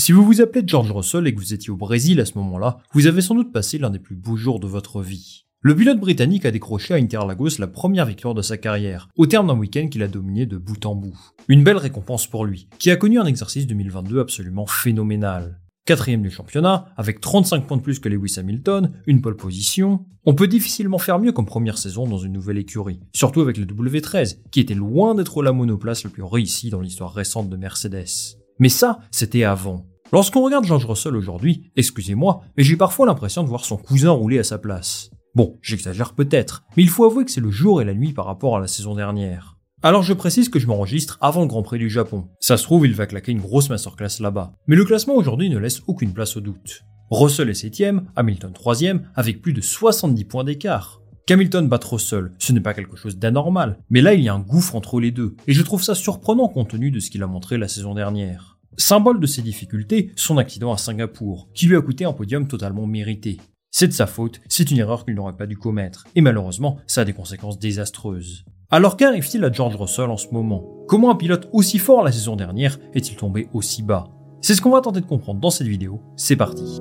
Si vous vous appelez George Russell et que vous étiez au Brésil à ce moment-là, vous avez sans doute passé l'un des plus beaux jours de votre vie. Le pilote britannique a décroché à Interlagos la première victoire de sa carrière, au terme d'un week-end qu'il a dominé de bout en bout. Une belle récompense pour lui, qui a connu un exercice 2022 absolument phénoménal. Quatrième du championnat, avec 35 points de plus que Lewis Hamilton, une pole position. On peut difficilement faire mieux comme première saison dans une nouvelle écurie, surtout avec le W13, qui était loin d'être la monoplace le plus réussie dans l'histoire récente de Mercedes. Mais ça, c'était avant. Lorsqu'on regarde George Russell aujourd'hui, excusez-moi, mais j'ai parfois l'impression de voir son cousin rouler à sa place. Bon, j'exagère peut-être, mais il faut avouer que c'est le jour et la nuit par rapport à la saison dernière. Alors je précise que je m'enregistre avant le Grand Prix du Japon. Ça se trouve, il va claquer une grosse masterclass là-bas. Mais le classement aujourd'hui ne laisse aucune place au doute. Russell est 7ème, Hamilton 3ème, avec plus de 70 points d'écart. Qu'Hamilton batte Russell, ce n'est pas quelque chose d'anormal, mais là il y a un gouffre entre les deux, et je trouve ça surprenant compte tenu de ce qu'il a montré la saison dernière. Symbole de ses difficultés, son accident à Singapour, qui lui a coûté un podium totalement mérité. C'est de sa faute, c'est une erreur qu'il n'aurait pas dû commettre, et malheureusement, ça a des conséquences désastreuses. Alors qu'arrive-t-il à George Russell en ce moment? Comment un pilote aussi fort la saison dernière est-il tombé aussi bas? C'est ce qu'on va tenter de comprendre dans cette vidéo, c'est parti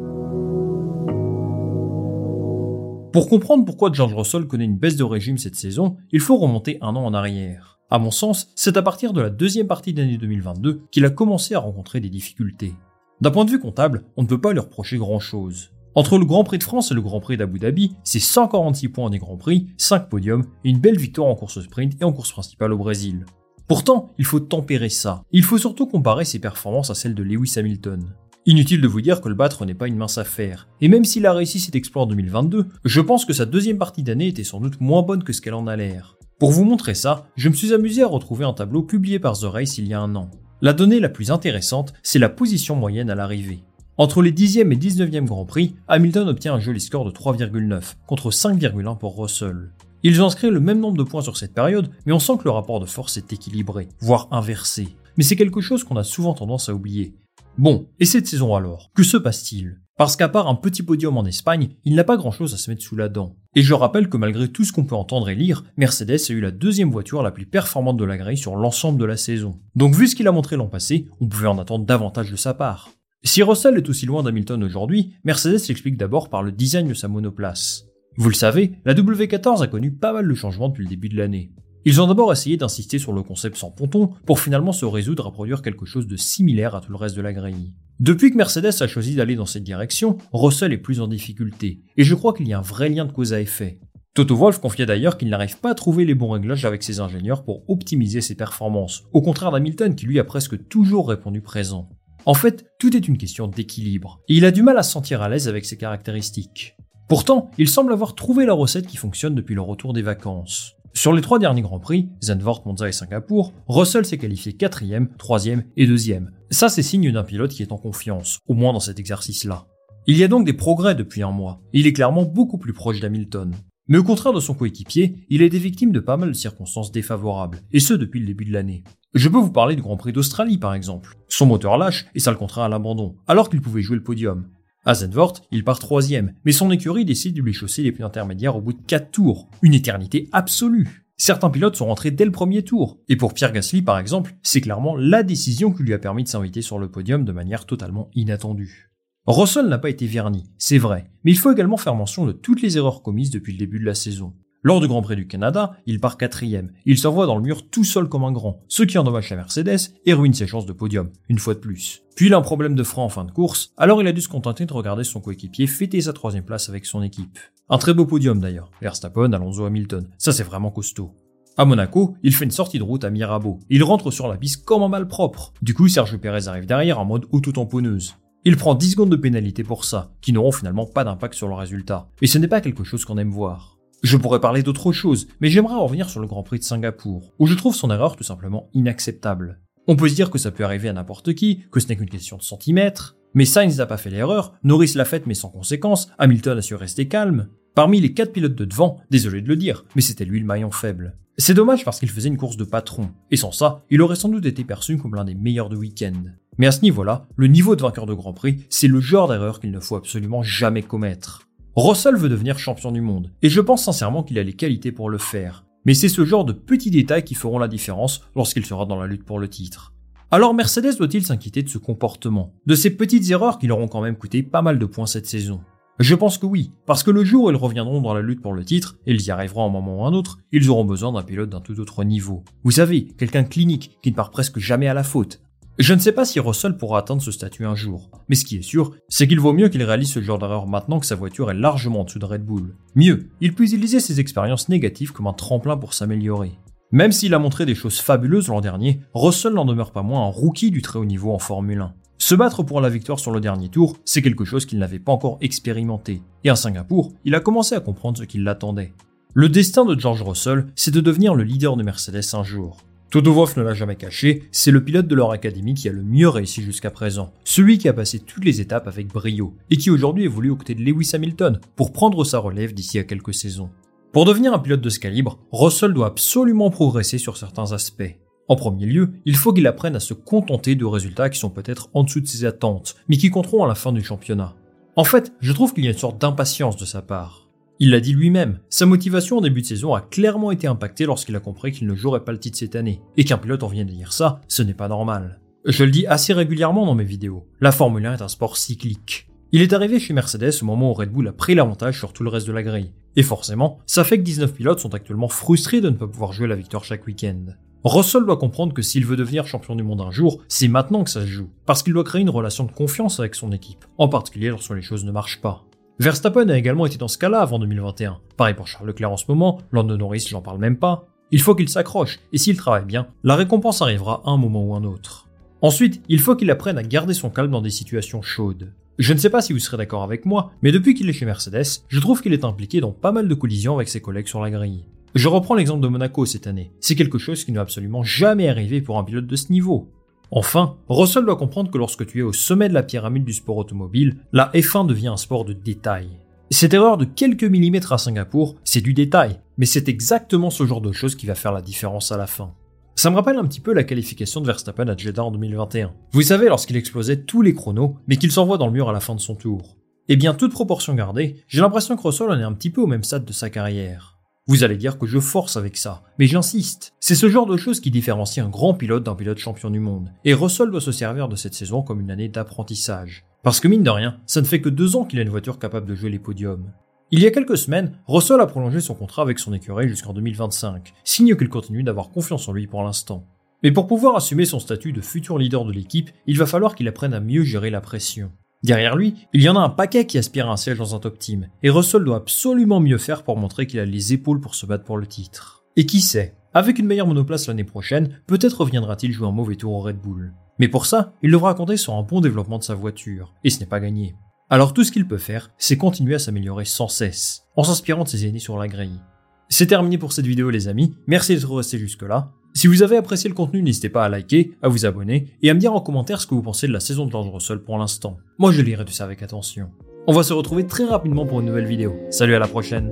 Pour comprendre pourquoi George Russell connaît une baisse de régime cette saison, il faut remonter un an en arrière. À mon sens, c'est à partir de la deuxième partie de l'année 2022 qu'il a commencé à rencontrer des difficultés. D'un point de vue comptable, on ne peut pas lui reprocher grand chose. Entre le Grand Prix de France et le Grand Prix d'Abu Dhabi, c'est 146 points des Grands Prix, 5 podiums et une belle victoire en course sprint et en course principale au Brésil. Pourtant, il faut tempérer ça. Il faut surtout comparer ses performances à celles de Lewis Hamilton. Inutile de vous dire que le battre n'est pas une mince affaire. Et même s'il a réussi cet exploit en 2022, je pense que sa deuxième partie d'année était sans doute moins bonne que ce qu'elle en a l'air. Pour vous montrer ça, je me suis amusé à retrouver un tableau publié par The Race il y a un an. La donnée la plus intéressante, c'est la position moyenne à l'arrivée. Entre les 10e et 19e Grand Prix, Hamilton obtient un joli score de 3,9 contre 5,1 pour Russell. Ils ont inscrit le même nombre de points sur cette période, mais on sent que le rapport de force est équilibré, voire inversé. Mais c'est quelque chose qu'on a souvent tendance à oublier. Bon, et cette saison alors? Que se passe-t-il? Parce qu'à part un petit podium en Espagne, il n'a pas grand-chose à se mettre sous la dent. Et je rappelle que malgré tout ce qu'on peut entendre et lire, Mercedes a eu la deuxième voiture la plus performante de la grille sur l'ensemble de la saison. Donc vu ce qu'il a montré l'an passé, on pouvait en attendre davantage de sa part. Si Russell est aussi loin d'Hamilton aujourd'hui, Mercedes l'explique d'abord par le design de sa monoplace. Vous le savez, la W14 a connu pas mal de changements depuis le début de l'année. Ils ont d'abord essayé d'insister sur le concept sans ponton pour finalement se résoudre à produire quelque chose de similaire à tout le reste de la grille. Depuis que Mercedes a choisi d'aller dans cette direction, Russell est plus en difficulté, et je crois qu'il y a un vrai lien de cause à effet. Toto Wolff confiait d'ailleurs qu'il n'arrive pas à trouver les bons réglages avec ses ingénieurs pour optimiser ses performances, au contraire d'Hamilton qui lui a presque toujours répondu présent. En fait, tout est une question d'équilibre, et il a du mal à se sentir à l'aise avec ses caractéristiques. Pourtant, il semble avoir trouvé la recette qui fonctionne depuis le retour des vacances. Sur les trois derniers Grands Prix, Zandvoort, Monza et Singapour, Russell s'est qualifié quatrième, troisième et deuxième. Ça, c'est signe d'un pilote qui est en confiance, au moins dans cet exercice-là. Il y a donc des progrès depuis un mois. Il est clairement beaucoup plus proche d'Hamilton. Mais au contraire de son coéquipier, il a été victime de pas mal de circonstances défavorables, et ce depuis le début de l'année. Je peux vous parler du Grand Prix d'Australie par exemple. Son moteur lâche et ça le contraint à l'abandon, alors qu'il pouvait jouer le podium. À Zandvoort, il part troisième, mais son écurie décide de lui chausser les pneus intermédiaires au bout de 4 tours. Une éternité absolue. Certains pilotes sont rentrés dès le premier tour. Et pour Pierre Gasly, par exemple, c'est clairement la décision qui lui a permis de s'inviter sur le podium de manière totalement inattendue. Russell n'a pas été verni, c'est vrai, mais il faut également faire mention de toutes les erreurs commises depuis le début de la saison. Lors du Grand Prix du Canada, il part quatrième. Il s'envoie dans le mur tout seul comme un grand, ce qui endommage la Mercedes et ruine ses chances de podium, une fois de plus. Puis il a un problème de frein en fin de course, alors il a dû se contenter de regarder son coéquipier fêter sa troisième place avec son équipe. Un très beau podium d'ailleurs, Verstappen, Alonso, Hamilton, ça c'est vraiment costaud. À Monaco, il fait une sortie de route à Mirabeau. Il rentre sur la piste comme un malpropre. Du coup, Sergio Perez arrive derrière en mode auto-tamponneuse. Il prend 10 secondes de pénalité pour ça, qui n'auront finalement pas d'impact sur le résultat. Et ce n'est pas quelque chose qu'on aime voir. Je pourrais parler d'autre chose, mais j'aimerais revenir sur le Grand Prix de Singapour, où je trouve son erreur tout simplement inacceptable. On peut se dire que ça peut arriver à n'importe qui, que ce n'est qu'une question de centimètres, mais Sainz n'a pas fait l'erreur, Norris l'a faite mais sans conséquence, Hamilton a su rester calme. Parmi les quatre pilotes de devant, désolé de le dire, mais c'était lui le maillon faible. C'est dommage parce qu'il faisait une course de patron, et sans ça, il aurait sans doute été perçu comme l'un des meilleurs de week-end. Mais à ce niveau-là, le niveau de vainqueur de Grand Prix, c'est le genre d'erreur qu'il ne faut absolument jamais commettre. Russell veut devenir champion du monde, et je pense sincèrement qu'il a les qualités pour le faire. Mais c'est ce genre de petits détails qui feront la différence lorsqu'il sera dans la lutte pour le titre. Alors Mercedes doit-il s'inquiéter de ce comportement, de ces petites erreurs qui leur ont quand même coûté pas mal de points cette saison? Je pense que oui, parce que le jour où ils reviendront dans la lutte pour le titre, et ils y arriveront à un moment ou un autre, ils auront besoin d'un pilote d'un tout autre niveau. Vous savez, quelqu'un clinique qui ne part presque jamais à la faute, je ne sais pas si Russell pourra atteindre ce statut un jour, mais ce qui est sûr, c'est qu'il vaut mieux qu'il réalise ce genre d'erreur maintenant que sa voiture est largement en dessous de Red Bull. Mieux, il peut utiliser ses expériences négatives comme un tremplin pour s'améliorer. Même s'il a montré des choses fabuleuses l'an dernier, Russell n'en demeure pas moins un rookie du très haut niveau en Formule 1. Se battre pour la victoire sur le dernier tour, c'est quelque chose qu'il n'avait pas encore expérimenté. Et à Singapour, il a commencé à comprendre ce qui l'attendait. Le destin de George Russell, c'est de devenir le leader de Mercedes un jour. Wolff ne l'a jamais caché, c'est le pilote de leur académie qui a le mieux réussi jusqu'à présent. Celui qui a passé toutes les étapes avec brio, et qui aujourd'hui évolue aux côtés de Lewis Hamilton pour prendre sa relève d'ici à quelques saisons. Pour devenir un pilote de ce calibre, Russell doit absolument progresser sur certains aspects. En premier lieu, il faut qu'il apprenne à se contenter de résultats qui sont peut-être en dessous de ses attentes, mais qui compteront à la fin du championnat. En fait, je trouve qu'il y a une sorte d'impatience de sa part. Il l'a dit lui-même, sa motivation en début de saison a clairement été impactée lorsqu'il a compris qu'il ne jouerait pas le titre cette année. Et qu'un pilote en vienne de dire ça, ce n'est pas normal. Je le dis assez régulièrement dans mes vidéos, la Formule 1 est un sport cyclique. Il est arrivé chez Mercedes au moment où Red Bull a pris l'avantage sur tout le reste de la grille. Et forcément, ça fait que 19 pilotes sont actuellement frustrés de ne pas pouvoir jouer la victoire chaque week-end. Russell doit comprendre que s'il veut devenir champion du monde un jour, c'est maintenant que ça se joue, parce qu'il doit créer une relation de confiance avec son équipe, en particulier lorsque les choses ne marchent pas. Verstappen a également été dans ce cas-là avant 2021. Pareil pour Charles Leclerc en ce moment, Lando Norris, j'en parle même pas. Il faut qu'il s'accroche, et s'il travaille bien, la récompense arrivera à un moment ou un autre. Ensuite, il faut qu'il apprenne à garder son calme dans des situations chaudes. Je ne sais pas si vous serez d'accord avec moi, mais depuis qu'il est chez Mercedes, je trouve qu'il est impliqué dans pas mal de collisions avec ses collègues sur la grille. Je reprends l'exemple de Monaco cette année. C'est quelque chose qui n'est absolument jamais arrivé pour un pilote de ce niveau. Enfin, Russell doit comprendre que lorsque tu es au sommet de la pyramide du sport automobile, la F1 devient un sport de détail. Cette erreur de quelques millimètres à Singapour, c'est du détail, mais c'est exactement ce genre de choses qui va faire la différence à la fin. Ça me rappelle un petit peu la qualification de Verstappen à Jeddah en 2021. Vous savez, lorsqu'il explosait tous les chronos, mais qu'il s'envoie dans le mur à la fin de son tour. Eh bien, toute proportion gardée, j'ai l'impression que Russell en est un petit peu au même stade de sa carrière. Vous allez dire que je force avec ça, mais j'insiste. C'est ce genre de choses qui différencie un grand pilote d'un pilote champion du monde. Et Russell doit se servir de cette saison comme une année d'apprentissage. Parce que mine de rien, ça ne fait que deux ans qu'il a une voiture capable de jouer les podiums. Il y a quelques semaines, Russell a prolongé son contrat avec son écurie jusqu'en 2025, signe qu'il continue d'avoir confiance en lui pour l'instant. Mais pour pouvoir assumer son statut de futur leader de l'équipe, il va falloir qu'il apprenne à mieux gérer la pression. Derrière lui, il y en a un paquet qui aspire à un siège dans un top team, et Russell doit absolument mieux faire pour montrer qu'il a les épaules pour se battre pour le titre. Et qui sait, avec une meilleure monoplace l'année prochaine, peut-être reviendra-t-il jouer un mauvais tour au Red Bull. Mais pour ça, il devra compter sur un bon développement de sa voiture, et ce n'est pas gagné. Alors tout ce qu'il peut faire, c'est continuer à s'améliorer sans cesse, en s'inspirant de ses aînés sur la grille. C'est terminé pour cette vidéo les amis, merci d'être resté jusque là. Si vous avez apprécié le contenu, n'hésitez pas à liker, à vous abonner et à me dire en commentaire ce que vous pensez de la saison de George Russell pour l'instant. Moi je lirai tout ça avec attention. On va se retrouver très rapidement pour une nouvelle vidéo. Salut à la prochaine.